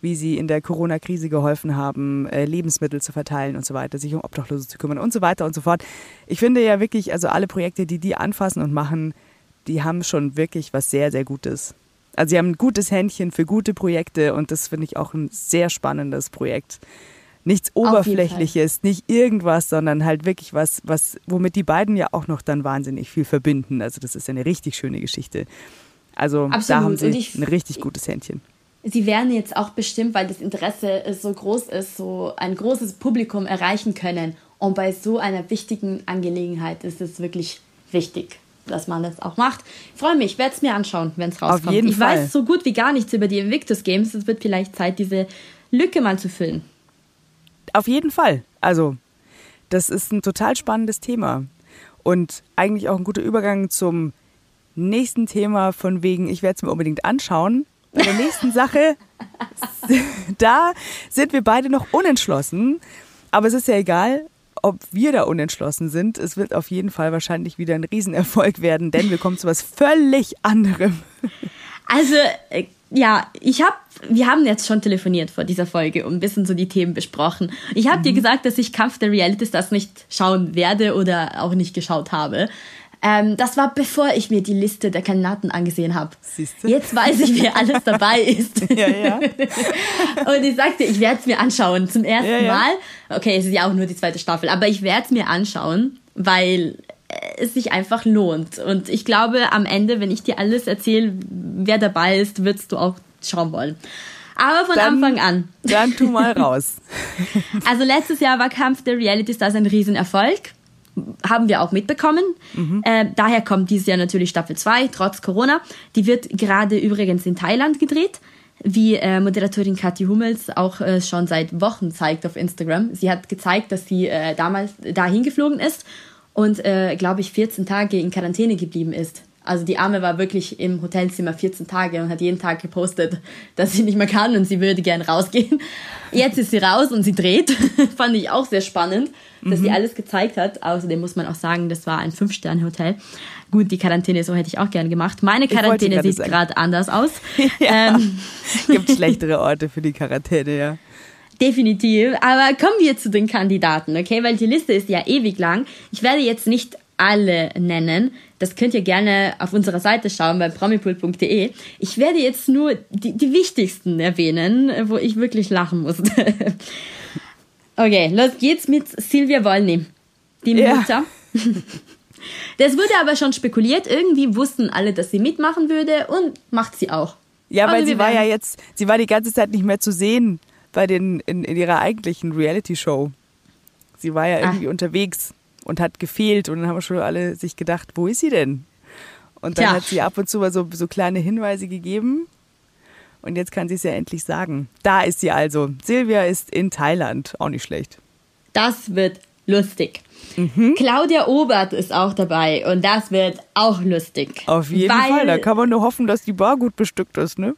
Speaker 1: wie sie in der Corona-Krise geholfen haben, äh, Lebensmittel zu verteilen und so weiter, sich um Obdachlose zu kümmern und so weiter und so fort. Ich finde ja wirklich, also alle Projekte, die die anfassen und machen, die haben schon wirklich was sehr, sehr Gutes. Also sie haben ein gutes Händchen für gute Projekte und das finde ich auch ein sehr spannendes Projekt nichts Oberflächliches, nicht irgendwas, sondern halt wirklich was, was, womit die beiden ja auch noch dann wahnsinnig viel verbinden. Also das ist eine richtig schöne Geschichte. Also Absolut. da haben sie ich, ein richtig gutes Händchen.
Speaker 2: Sie werden jetzt auch bestimmt, weil das Interesse so groß ist, so ein großes Publikum erreichen können. Und bei so einer wichtigen Angelegenheit ist es wirklich wichtig, dass man das auch macht. Ich freue mich, ich werde es mir anschauen, wenn es rauskommt. Auf jeden ich Fall. weiß so gut wie gar nichts über die Invictus Games. Es wird vielleicht Zeit, diese Lücke mal zu füllen.
Speaker 1: Auf jeden Fall. Also, das ist ein total spannendes Thema. Und eigentlich auch ein guter Übergang zum nächsten Thema, von wegen, ich werde es mir unbedingt anschauen. Bei der nächsten Sache, da sind wir beide noch unentschlossen. Aber es ist ja egal, ob wir da unentschlossen sind. Es wird auf jeden Fall wahrscheinlich wieder ein Riesenerfolg werden, denn wir kommen zu was völlig anderem.
Speaker 2: Also äh, ja, ich habe, wir haben jetzt schon telefoniert vor dieser Folge und ein bisschen so die Themen besprochen. Ich habe mhm. dir gesagt, dass ich Kampf der Reality Stars nicht schauen werde oder auch nicht geschaut habe. Ähm, das war bevor ich mir die Liste der Kandidaten angesehen habe. Jetzt weiß ich, wer alles dabei ist. ja, ja. und ich sagte, ich werde es mir anschauen zum ersten ja, ja. Mal. Okay, es ist ja auch nur die zweite Staffel, aber ich werde es mir anschauen, weil es sich einfach lohnt. Und ich glaube, am Ende, wenn ich dir alles erzähle, wer dabei ist, wirst du auch schauen wollen. Aber von dann, Anfang an.
Speaker 1: Dann tu mal raus.
Speaker 2: also letztes Jahr war Kampf der Reality Stars ein Riesenerfolg. Haben wir auch mitbekommen. Mhm. Äh, daher kommt dieses Jahr natürlich Staffel 2, trotz Corona. Die wird gerade übrigens in Thailand gedreht wie äh, Moderatorin Kathi Hummels auch äh, schon seit Wochen zeigt auf Instagram. Sie hat gezeigt, dass sie äh, damals dahin geflogen ist und, äh, glaube ich, 14 Tage in Quarantäne geblieben ist. Also die Arme war wirklich im Hotelzimmer 14 Tage und hat jeden Tag gepostet, dass sie nicht mehr kann und sie würde gern rausgehen. Jetzt ist sie raus und sie dreht. Fand ich auch sehr spannend, dass mhm. sie alles gezeigt hat. Außerdem muss man auch sagen, das war ein Fünf-Sterne-Hotel. Gut, die Quarantäne so hätte ich auch gern gemacht. Meine Quarantäne sieht gerade anders aus.
Speaker 1: ja, ähm. Gibt schlechtere Orte für die Quarantäne, ja.
Speaker 2: Definitiv. Aber kommen wir zu den Kandidaten, okay? Weil die Liste ist ja ewig lang. Ich werde jetzt nicht alle nennen. Das könnt ihr gerne auf unserer Seite schauen bei promipool.de. Ich werde jetzt nur die, die wichtigsten erwähnen, wo ich wirklich lachen musste. okay, los geht's mit Silvia Wolny, die Mutter. Ja. Das wurde aber schon spekuliert. Irgendwie wussten alle, dass sie mitmachen würde und macht sie auch.
Speaker 1: Ja, weil also sie war ja jetzt, sie war die ganze Zeit nicht mehr zu sehen bei den, in, in ihrer eigentlichen Reality-Show. Sie war ja irgendwie ah. unterwegs und hat gefehlt und dann haben schon alle sich gedacht, wo ist sie denn? Und dann Tja. hat sie ab und zu mal so, so kleine Hinweise gegeben. Und jetzt kann sie es ja endlich sagen. Da ist sie also. Silvia ist in Thailand. Auch nicht schlecht.
Speaker 2: Das wird lustig. Mhm. Claudia Obert ist auch dabei und das wird auch lustig.
Speaker 1: Auf jeden Fall. Da kann man nur hoffen, dass die Bar gut bestückt ist, ne?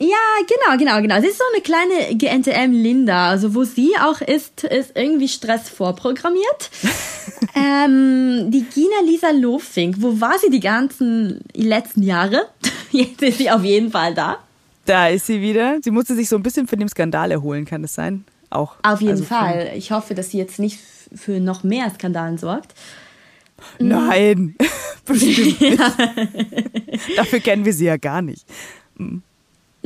Speaker 2: Ja, genau, genau, genau. Sie ist so eine kleine GNTM Linda. Also wo sie auch ist, ist irgendwie Stress vorprogrammiert. ähm, die Gina Lisa Lofink, wo war sie die ganzen letzten Jahre? Jetzt ist sie auf jeden Fall da.
Speaker 1: Da ist sie wieder. Sie musste sich so ein bisschen von dem Skandal erholen, kann das sein? Auch.
Speaker 2: Auf jeden also Fall. Ich hoffe, dass sie jetzt nicht für noch mehr Skandalen sorgt.
Speaker 1: Nein, Bestimmt nicht. Dafür kennen wir sie ja gar nicht.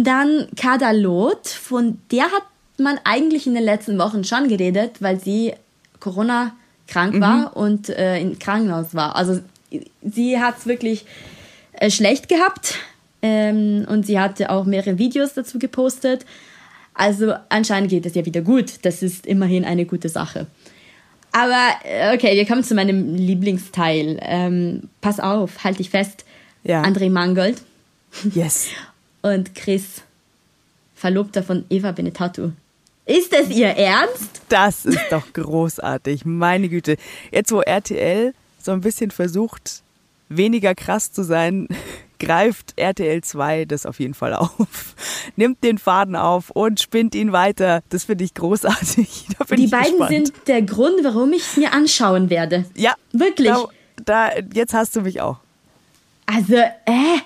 Speaker 2: Dann Kadalot, von der hat man eigentlich in den letzten Wochen schon geredet, weil sie Corona krank war und äh, im Krankenhaus war. Also sie hat es wirklich äh, schlecht gehabt ähm, und sie hatte auch mehrere Videos dazu gepostet. Also anscheinend geht es ja wieder gut. Das ist immerhin eine gute Sache. Aber äh, okay, wir kommen zu meinem Lieblingsteil. Ähm, pass auf, halt dich fest.
Speaker 1: Ja.
Speaker 2: André Mangold
Speaker 1: Yes.
Speaker 2: und Chris, Verlobter von Eva Benetatu. Ist es ihr Ernst?
Speaker 1: Das ist doch großartig. Meine Güte. Jetzt, wo RTL so ein bisschen versucht, weniger krass zu sein, greift RTL 2 das auf jeden Fall auf. Nimmt den Faden auf und spinnt ihn weiter. Das finde ich großartig.
Speaker 2: Die
Speaker 1: ich
Speaker 2: beiden
Speaker 1: gespannt.
Speaker 2: sind der Grund, warum ich es mir anschauen werde.
Speaker 1: Ja.
Speaker 2: Wirklich.
Speaker 1: Da, da, jetzt hast du mich auch.
Speaker 2: Also, äh,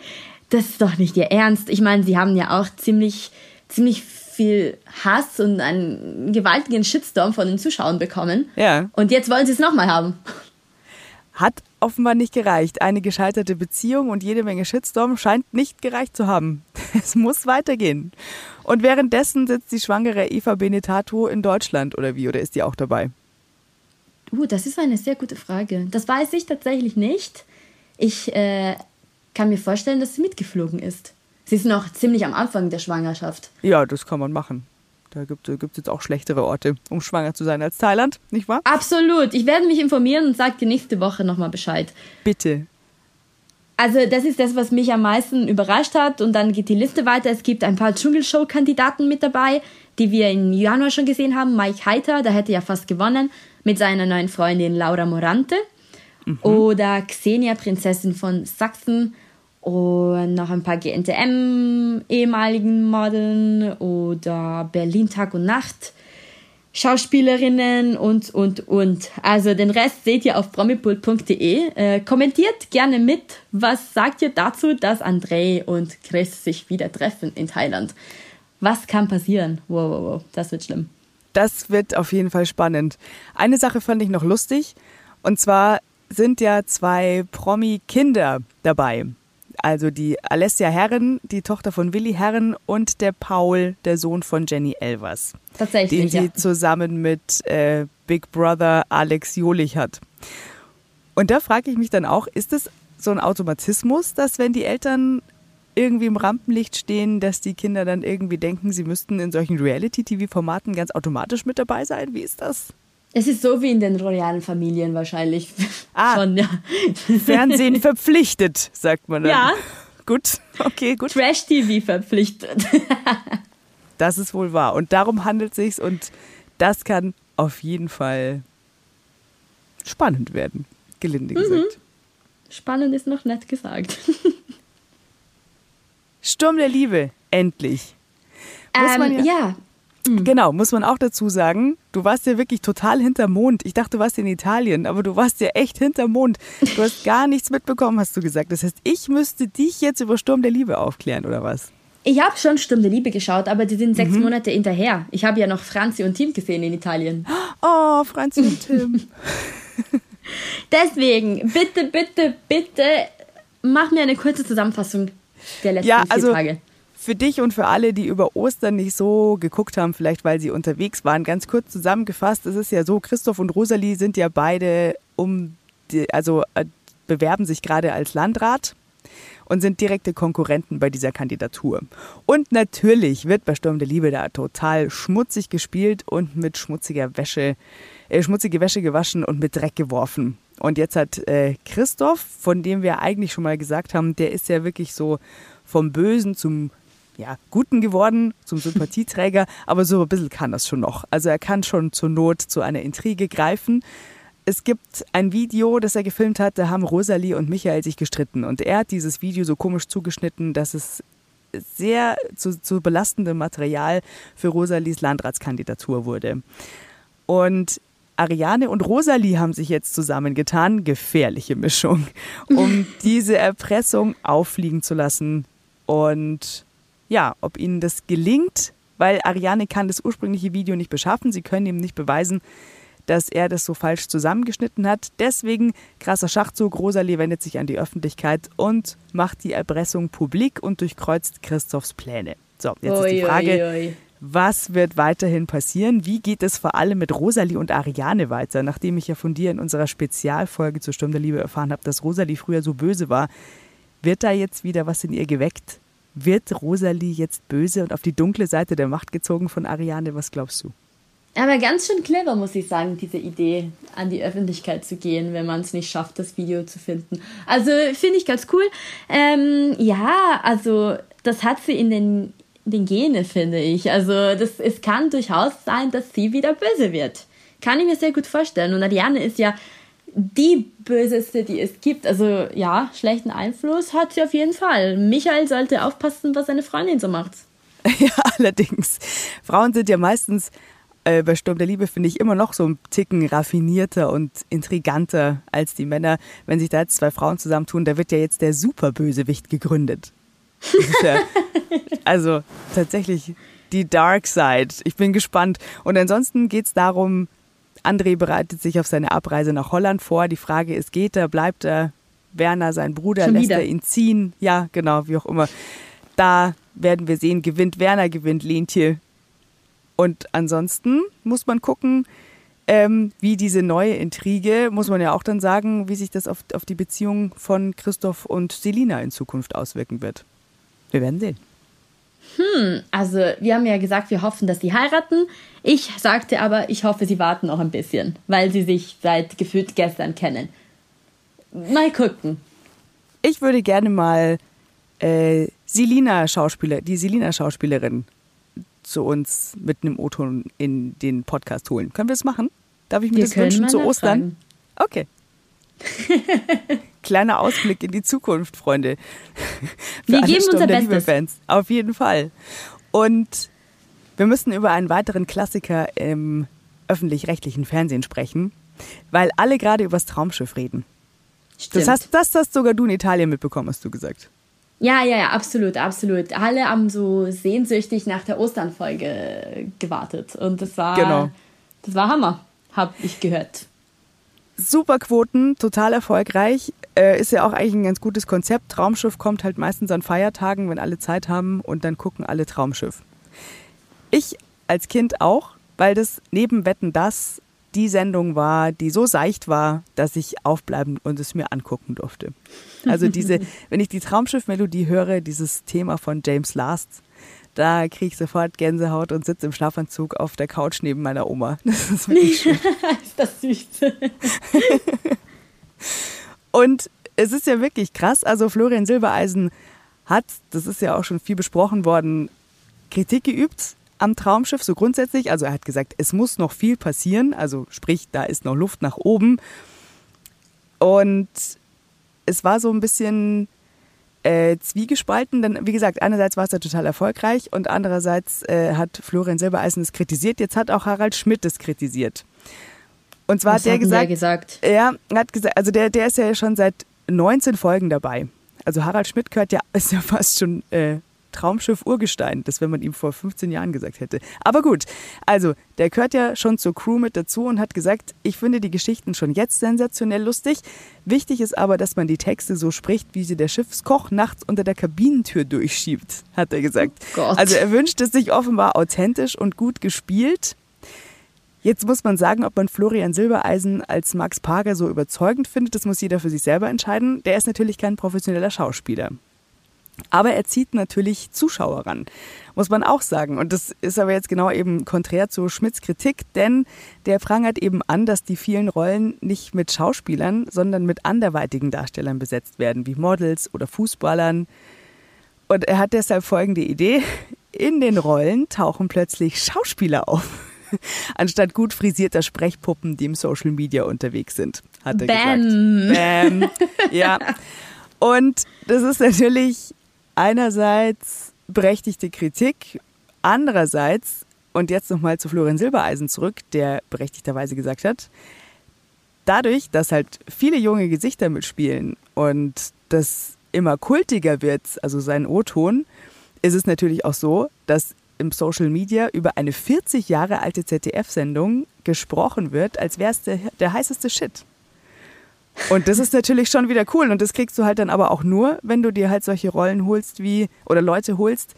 Speaker 2: das ist doch nicht ihr Ernst. Ich meine, sie haben ja auch ziemlich, ziemlich viel Hass und einen gewaltigen Shitstorm von den Zuschauern bekommen.
Speaker 1: Ja.
Speaker 2: Und jetzt wollen sie es nochmal haben.
Speaker 1: Hat offenbar nicht gereicht. Eine gescheiterte Beziehung und jede Menge Shitstorm scheint nicht gereicht zu haben. Es muss weitergehen. Und währenddessen sitzt die schwangere Eva Benetato in Deutschland oder wie? Oder ist die auch dabei?
Speaker 2: Uh, das ist eine sehr gute Frage. Das weiß ich tatsächlich nicht. Ich äh, kann mir vorstellen, dass sie mitgeflogen ist. Sie ist noch ziemlich am Anfang der Schwangerschaft.
Speaker 1: Ja, das kann man machen. Da gibt es jetzt auch schlechtere Orte, um schwanger zu sein als Thailand, nicht wahr?
Speaker 2: Absolut. Ich werde mich informieren und sage dir nächste Woche nochmal Bescheid.
Speaker 1: Bitte.
Speaker 2: Also das ist das, was mich am meisten überrascht hat. Und dann geht die Liste weiter. Es gibt ein paar Dschungelshow-Kandidaten mit dabei, die wir im Januar schon gesehen haben. Mike Heiter, der hätte ja fast gewonnen, mit seiner neuen Freundin Laura Morante. Oder Xenia, Prinzessin von Sachsen. Und noch ein paar GNTM-ehemaligen Modeln. Oder Berlin Tag und Nacht. Schauspielerinnen und, und, und. Also den Rest seht ihr auf promipult.de. Äh, kommentiert gerne mit. Was sagt ihr dazu, dass André und Chris sich wieder treffen in Thailand? Was kann passieren? Wow, wow, wow. Das wird schlimm.
Speaker 1: Das wird auf jeden Fall spannend. Eine Sache fand ich noch lustig. Und zwar sind ja zwei Promi-Kinder dabei. Also die Alessia Herren, die Tochter von Willi Herren und der Paul, der Sohn von Jenny Elvers. Den
Speaker 2: Tatsächlich,
Speaker 1: sie
Speaker 2: ja.
Speaker 1: zusammen mit äh, Big Brother Alex Jolich hat. Und da frage ich mich dann auch, ist es so ein Automatismus, dass wenn die Eltern irgendwie im Rampenlicht stehen, dass die Kinder dann irgendwie denken, sie müssten in solchen Reality-TV-Formaten ganz automatisch mit dabei sein? Wie ist das?
Speaker 2: Es ist so wie in den royalen Familien wahrscheinlich.
Speaker 1: Ah.
Speaker 2: Schon, ja.
Speaker 1: Fernsehen verpflichtet, sagt man dann.
Speaker 2: Ja.
Speaker 1: Gut, okay, gut.
Speaker 2: Trash-TV verpflichtet.
Speaker 1: Das ist wohl wahr. Und darum handelt es sich und das kann auf jeden Fall spannend werden, gelinde
Speaker 2: Mhm.
Speaker 1: gesagt.
Speaker 2: Spannend ist noch nett gesagt.
Speaker 1: Sturm der Liebe, endlich. Muss man
Speaker 2: Ähm,
Speaker 1: ja-
Speaker 2: ja,
Speaker 1: Genau, muss man auch dazu sagen, du warst ja wirklich total hinterm Mond. Ich dachte, du warst in Italien, aber du warst ja echt hinterm Mond. Du hast gar nichts mitbekommen, hast du gesagt. Das heißt, ich müsste dich jetzt über Sturm der Liebe aufklären, oder was?
Speaker 2: Ich habe schon Sturm der Liebe geschaut, aber die sind
Speaker 1: Mhm.
Speaker 2: sechs Monate hinterher. Ich habe ja noch Franzi und Tim gesehen in Italien.
Speaker 1: Oh, Franz und Tim.
Speaker 2: Deswegen, bitte, bitte, bitte, mach mir eine kurze Zusammenfassung der letzten
Speaker 1: Ja,
Speaker 2: vier
Speaker 1: also
Speaker 2: Tage.
Speaker 1: Für dich und für alle, die über Ostern nicht so geguckt haben, vielleicht weil sie unterwegs waren, ganz kurz zusammengefasst, es ist ja so, Christoph und Rosalie sind ja beide um, die, also äh, bewerben sich gerade als Landrat und sind direkte Konkurrenten bei dieser Kandidatur. Und natürlich wird bei Sturm der Liebe da total schmutzig gespielt und mit schmutziger Wäsche, äh, schmutzige Wäsche gewaschen und mit Dreck geworfen. Und jetzt hat äh, Christoph, von dem wir eigentlich schon mal gesagt haben, der ist ja wirklich so vom Bösen zum ja, Guten geworden, zum Sympathieträger, aber so ein bisschen kann das schon noch. Also er kann schon zur Not zu einer Intrige greifen. Es gibt ein Video, das er gefilmt hat, da haben Rosalie und Michael sich gestritten und er hat dieses Video so komisch zugeschnitten, dass es sehr zu, zu belastendem Material für Rosalies Landratskandidatur wurde. Und Ariane und Rosalie haben sich jetzt zusammengetan, gefährliche Mischung, um diese Erpressung auffliegen zu lassen. Und ja, ob ihnen das gelingt, weil Ariane kann das ursprüngliche Video nicht beschaffen, sie können ihm nicht beweisen, dass er das so falsch zusammengeschnitten hat. Deswegen krasser Schachzug. Rosalie wendet sich an die Öffentlichkeit und macht die Erpressung publik und durchkreuzt Christophs Pläne. So, jetzt ui, ist die Frage, ui, ui. was wird weiterhin passieren? Wie geht es vor allem mit Rosalie und Ariane weiter? Nachdem ich ja von dir in unserer Spezialfolge zur Sturm der Liebe erfahren habe, dass Rosalie früher so böse war, wird da jetzt wieder was in ihr geweckt? Wird Rosalie jetzt böse und auf die dunkle Seite der Macht gezogen von Ariane? Was glaubst du?
Speaker 2: Aber ganz schön clever, muss ich sagen, diese Idee, an die Öffentlichkeit zu gehen, wenn man es nicht schafft, das Video zu finden. Also finde ich ganz cool. Ähm, ja, also das hat sie in den, den Gene, finde ich. Also das, es kann durchaus sein, dass sie wieder böse wird. Kann ich mir sehr gut vorstellen. Und Ariane ist ja die böseste, die es gibt. Also ja, schlechten Einfluss hat sie auf jeden Fall. Michael sollte aufpassen, was seine Freundin so macht.
Speaker 1: Ja, allerdings. Frauen sind ja meistens äh, bei Sturm der Liebe, finde ich, immer noch so ein Ticken raffinierter und intriganter als die Männer. Wenn sich da jetzt zwei Frauen zusammentun, da wird ja jetzt der Superbösewicht gegründet. Ja, also tatsächlich die Dark Side. Ich bin gespannt. Und ansonsten geht es darum, André bereitet sich auf seine Abreise nach Holland vor. Die Frage ist, geht er, bleibt er? Werner, sein Bruder, Schon lässt wieder. er ihn ziehen? Ja, genau, wie auch immer. Da werden wir sehen, gewinnt Werner, gewinnt Lentje. Und ansonsten muss man gucken, ähm, wie diese neue Intrige, muss man ja auch dann sagen, wie sich das auf, auf die Beziehung von Christoph und Selina in Zukunft auswirken wird. Wir werden sehen.
Speaker 2: Hm, also wir haben ja gesagt, wir hoffen, dass sie heiraten. Ich sagte aber, ich hoffe, sie warten noch ein bisschen, weil sie sich seit gefühlt gestern kennen. Mal gucken.
Speaker 1: Ich würde gerne mal äh, Selina Schauspieler, die Selina Schauspielerin zu uns mit einem O-Ton in den Podcast holen. Können wir es machen? Darf ich mir wir das wünschen zu Ostern? Okay. Kleiner Ausblick in die Zukunft, Freunde.
Speaker 2: wir geben unser Bestes.
Speaker 1: Fans. Auf jeden Fall. Und wir müssen über einen weiteren Klassiker im öffentlich-rechtlichen Fernsehen sprechen, weil alle gerade über das Traumschiff reden. Stimmt. Das hast, das hast sogar du in Italien mitbekommen, hast du gesagt.
Speaker 2: Ja, ja, ja, absolut, absolut. Alle haben so sehnsüchtig nach der Osternfolge gewartet und das war, genau. das war Hammer, habe ich gehört.
Speaker 1: Super Quoten, total erfolgreich. Äh, ist ja auch eigentlich ein ganz gutes Konzept. Traumschiff kommt halt meistens an Feiertagen, wenn alle Zeit haben und dann gucken alle Traumschiff. Ich als Kind auch, weil das neben Wetten das die Sendung war, die so seicht war, dass ich aufbleiben und es mir angucken durfte. Also diese, wenn ich die Traumschiff-Melodie höre, dieses Thema von James Last, da kriege ich sofort Gänsehaut und sitze im Schlafanzug auf der Couch neben meiner Oma. Das ist wirklich schön. ist das süß. und es ist ja wirklich krass. Also Florian Silbereisen hat, das ist ja auch schon viel besprochen worden, Kritik geübt am Traumschiff, so grundsätzlich. Also er hat gesagt, es muss noch viel passieren, also sprich, da ist noch Luft nach oben. Und es war so ein bisschen äh, zwiegespalten, denn wie gesagt, einerseits war es ja total erfolgreich und andererseits äh, hat Florian Silbereisen es kritisiert. Jetzt hat auch Harald Schmidt es kritisiert. Und zwar
Speaker 2: Was
Speaker 1: hat der gesagt, der
Speaker 2: gesagt,
Speaker 1: er hat gesagt, also der, der ist ja schon seit 19 Folgen dabei. Also Harald Schmidt gehört ja, ist ja fast schon äh, Traumschiff Urgestein, das wenn man ihm vor 15 Jahren gesagt hätte. Aber gut, also der gehört ja schon zur Crew mit dazu und hat gesagt, ich finde die Geschichten schon jetzt sensationell lustig. Wichtig ist aber, dass man die Texte so spricht, wie sie der Schiffskoch nachts unter der Kabinentür durchschiebt, hat er gesagt. Oh also er wünscht es sich offenbar authentisch und gut gespielt. Jetzt muss man sagen, ob man Florian Silbereisen als Max Parker so überzeugend findet, das muss jeder für sich selber entscheiden. Der ist natürlich kein professioneller Schauspieler. Aber er zieht natürlich Zuschauer ran, muss man auch sagen. Und das ist aber jetzt genau eben konträr zu Schmidts Kritik, denn der prangert eben an, dass die vielen Rollen nicht mit Schauspielern, sondern mit anderweitigen Darstellern besetzt werden, wie Models oder Fußballern. Und er hat deshalb folgende Idee. In den Rollen tauchen plötzlich Schauspieler auf, anstatt gut frisierter Sprechpuppen, die im Social Media unterwegs sind, hat er Bam. gesagt. Bam. Ja. Und das ist natürlich einerseits berechtigte Kritik, andererseits, und jetzt nochmal zu Florian Silbereisen zurück, der berechtigterweise gesagt hat, dadurch, dass halt viele junge Gesichter mitspielen und das immer kultiger wird, also sein O-Ton, ist es natürlich auch so, dass im Social Media über eine 40 Jahre alte ZDF-Sendung gesprochen wird, als wäre es der, der heißeste Shit. Und das ist natürlich schon wieder cool. Und das kriegst du halt dann aber auch nur, wenn du dir halt solche Rollen holst wie, oder Leute holst,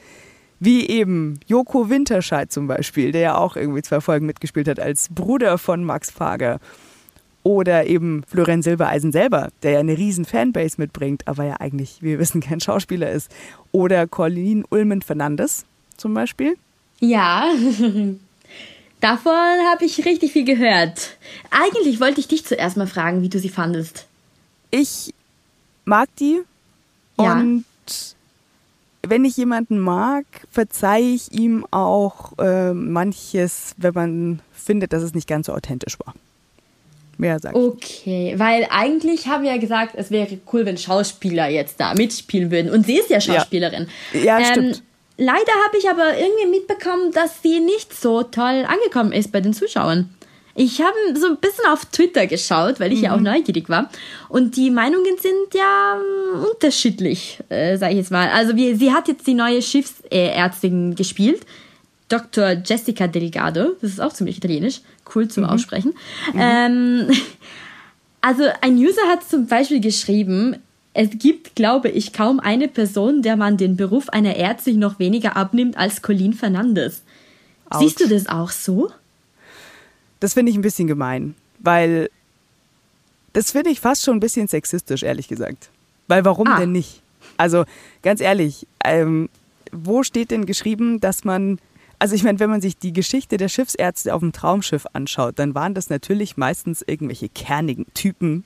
Speaker 1: wie eben Joko Winterscheid zum Beispiel, der ja auch irgendwie zwei Folgen mitgespielt hat als Bruder von Max Fager. Oder eben Florian Silbereisen selber, der ja eine riesen Fanbase mitbringt, aber ja eigentlich, wie wir wissen, kein Schauspieler ist. Oder Colleen Ulmen Fernandes zum Beispiel.
Speaker 2: Ja, davon habe ich richtig viel gehört. Eigentlich wollte ich dich zuerst mal fragen, wie du sie fandest.
Speaker 1: Ich mag die
Speaker 2: Ja.
Speaker 1: und wenn ich jemanden mag, verzeihe ich ihm auch äh, manches, wenn man findet, dass es nicht ganz so authentisch war. Mehr sag ich.
Speaker 2: Okay, weil eigentlich haben wir ja gesagt, es wäre cool, wenn Schauspieler jetzt da mitspielen würden. Und sie ist ja Schauspielerin. Ähm,
Speaker 1: Ja, stimmt.
Speaker 2: Leider habe ich aber irgendwie mitbekommen, dass sie nicht so toll angekommen ist bei den Zuschauern. Ich habe so ein bisschen auf Twitter geschaut, weil ich ja auch neugierig war. Und die Meinungen sind ja ähm, unterschiedlich, äh, sage ich jetzt mal. Also wie, sie hat jetzt die neue Schiffsärztin gespielt. Dr. Jessica Delgado, das ist auch ziemlich italienisch, cool zum Aussprechen. Ähm, also ein User hat zum Beispiel geschrieben, es gibt, glaube ich, kaum eine Person, der man den Beruf einer Ärztin noch weniger abnimmt als Colleen Fernandes.
Speaker 1: Autsch.
Speaker 2: Siehst du das auch so?
Speaker 1: Das finde ich ein bisschen gemein, weil das finde ich fast schon ein bisschen sexistisch, ehrlich gesagt. Weil warum
Speaker 2: Ah.
Speaker 1: denn nicht? Also ganz ehrlich, ähm, wo steht denn geschrieben, dass man, also ich meine, wenn man sich die Geschichte der Schiffsärzte auf dem Traumschiff anschaut, dann waren das natürlich meistens irgendwelche kernigen Typen,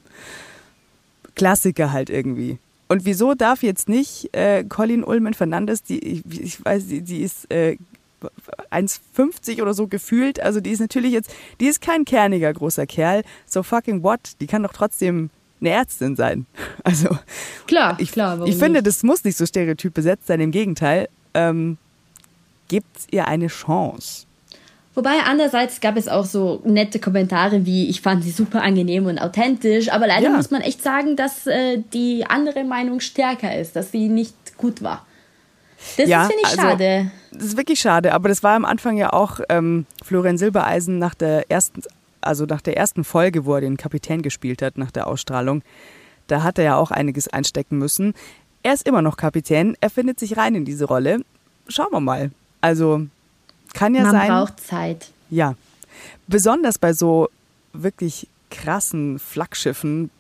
Speaker 1: Klassiker halt irgendwie. Und wieso darf jetzt nicht äh, Colin Ullman Fernandes, die, ich, ich weiß, die, die ist äh, 1,50 oder so gefühlt, also die ist natürlich jetzt, die ist kein kerniger großer Kerl, so fucking what, die kann doch trotzdem eine Ärztin sein. Also
Speaker 2: Klar,
Speaker 1: ich,
Speaker 2: klar.
Speaker 1: ich finde,
Speaker 2: nicht?
Speaker 1: das muss nicht so stereotyp besetzt sein, im Gegenteil. Ähm, Gebt ihr eine Chance.
Speaker 2: Wobei andererseits gab es auch so nette Kommentare wie, ich fand sie super angenehm und authentisch, aber leider
Speaker 1: Ja.
Speaker 2: muss man echt sagen, dass äh, die andere Meinung stärker ist, dass sie nicht gut war. Das
Speaker 1: Ja,
Speaker 2: finde ich
Speaker 1: also-
Speaker 2: schade.
Speaker 1: Das ist wirklich schade, aber das war am Anfang ja auch ähm, Florian Silbereisen nach der ersten, also nach der ersten Folge, wo er den Kapitän gespielt hat, nach der Ausstrahlung. Da hat er ja auch einiges einstecken müssen. Er ist immer noch Kapitän, er findet sich rein in diese Rolle. Schauen wir mal. Also kann ja
Speaker 2: Man
Speaker 1: sein.
Speaker 2: braucht Zeit.
Speaker 1: Ja. Besonders bei so wirklich krassen Flaggschiffen,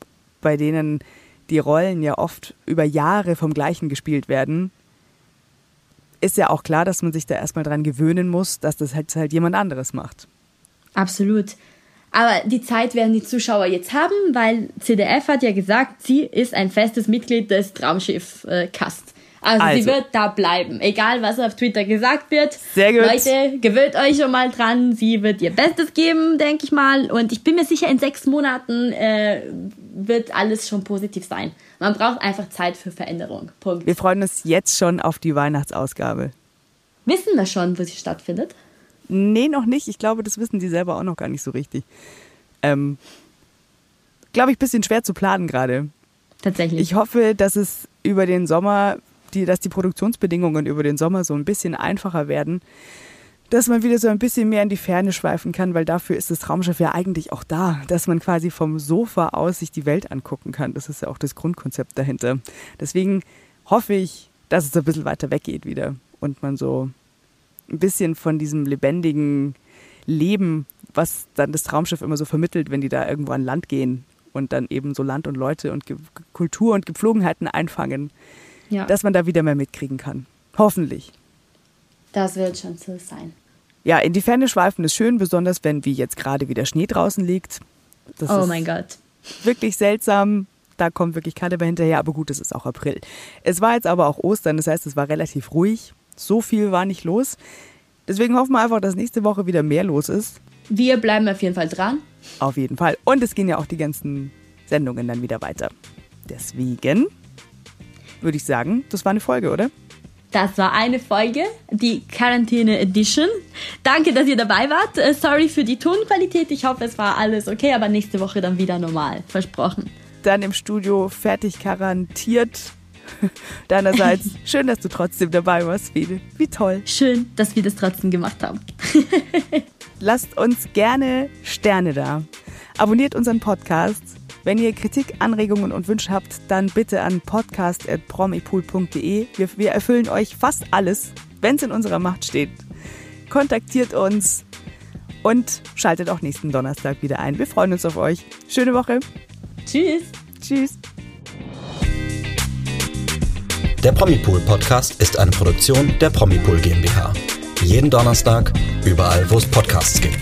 Speaker 1: bei denen die Rollen ja oft über Jahre vom gleichen gespielt werden, ist ja auch klar, dass man sich da erstmal dran gewöhnen muss, dass das halt, halt jemand anderes macht.
Speaker 2: Absolut. Aber die Zeit werden die Zuschauer jetzt haben, weil CDF hat ja gesagt, sie ist ein festes Mitglied des Traumschiff-Cast. Also, sie
Speaker 1: Also.
Speaker 2: wird da bleiben. Egal, was auf Twitter gesagt wird.
Speaker 1: Sehr gut.
Speaker 2: Leute, gewöhnt euch schon mal dran. Sie wird ihr Bestes geben, denke ich mal. Und ich bin mir sicher, in sechs Monaten äh, wird alles schon positiv sein. Man braucht einfach Zeit für Veränderung. Punkt.
Speaker 1: Wir freuen uns jetzt schon auf die Weihnachtsausgabe.
Speaker 2: Wissen wir schon, wo sie stattfindet?
Speaker 1: Nee, noch nicht. Ich glaube, das wissen die selber auch noch gar nicht so richtig. Ähm, glaube ich, bisschen schwer zu planen gerade.
Speaker 2: Tatsächlich.
Speaker 1: Ich hoffe, dass es über den Sommer, die, dass die Produktionsbedingungen über den Sommer so ein bisschen einfacher werden, dass man wieder so ein bisschen mehr in die Ferne schweifen kann, weil dafür ist das Raumschiff ja eigentlich auch da, dass man quasi vom Sofa aus sich die Welt angucken kann. Das ist ja auch das Grundkonzept dahinter. Deswegen hoffe ich, dass es ein bisschen weiter weggeht wieder und man so ein bisschen von diesem lebendigen Leben, was dann das Traumschiff immer so vermittelt, wenn die da irgendwo an Land gehen und dann eben so Land und Leute und Kultur und Gepflogenheiten einfangen,
Speaker 2: ja,
Speaker 1: dass man da wieder mehr mitkriegen kann. Hoffentlich.
Speaker 2: das wird schon so sein.
Speaker 1: Ja, in die Ferne schweifen ist schön, besonders wenn wie jetzt gerade wieder Schnee draußen liegt. Das
Speaker 2: oh
Speaker 1: ist
Speaker 2: mein Gott.
Speaker 1: wirklich seltsam. Da kommt wirklich keiner mehr hinterher, aber gut, es ist auch April. Es war jetzt aber auch Ostern, das heißt, es war relativ ruhig. So viel war nicht los. Deswegen hoffen wir einfach, dass nächste Woche wieder mehr los ist.
Speaker 2: Wir bleiben auf jeden Fall dran.
Speaker 1: Auf jeden Fall. Und es gehen ja auch die ganzen Sendungen dann wieder weiter. Deswegen würde ich sagen, das war eine Folge, oder?
Speaker 2: Das war eine Folge, die Quarantäne Edition. Danke, dass ihr dabei wart. Äh, Sorry für die Tonqualität. Ich hoffe, es war alles okay, aber nächste Woche dann wieder normal. Versprochen.
Speaker 1: Dann im Studio fertig garantiert Deinerseits, schön, dass du trotzdem dabei warst, Fede. Wie toll.
Speaker 2: Schön, dass wir das trotzdem gemacht haben.
Speaker 1: Lasst uns gerne Sterne da. Abonniert unseren Podcast. Wenn ihr Kritik, Anregungen und Wünsche habt, dann bitte an podcast.promipool.de. Wir, wir erfüllen euch fast alles, wenn es in unserer Macht steht. Kontaktiert uns und schaltet auch nächsten Donnerstag wieder ein. Wir freuen uns auf euch. Schöne Woche.
Speaker 2: Tschüss.
Speaker 1: Tschüss.
Speaker 3: Der Promipool Podcast ist eine Produktion der Promipool GmbH. Jeden Donnerstag, überall, wo es Podcasts gibt.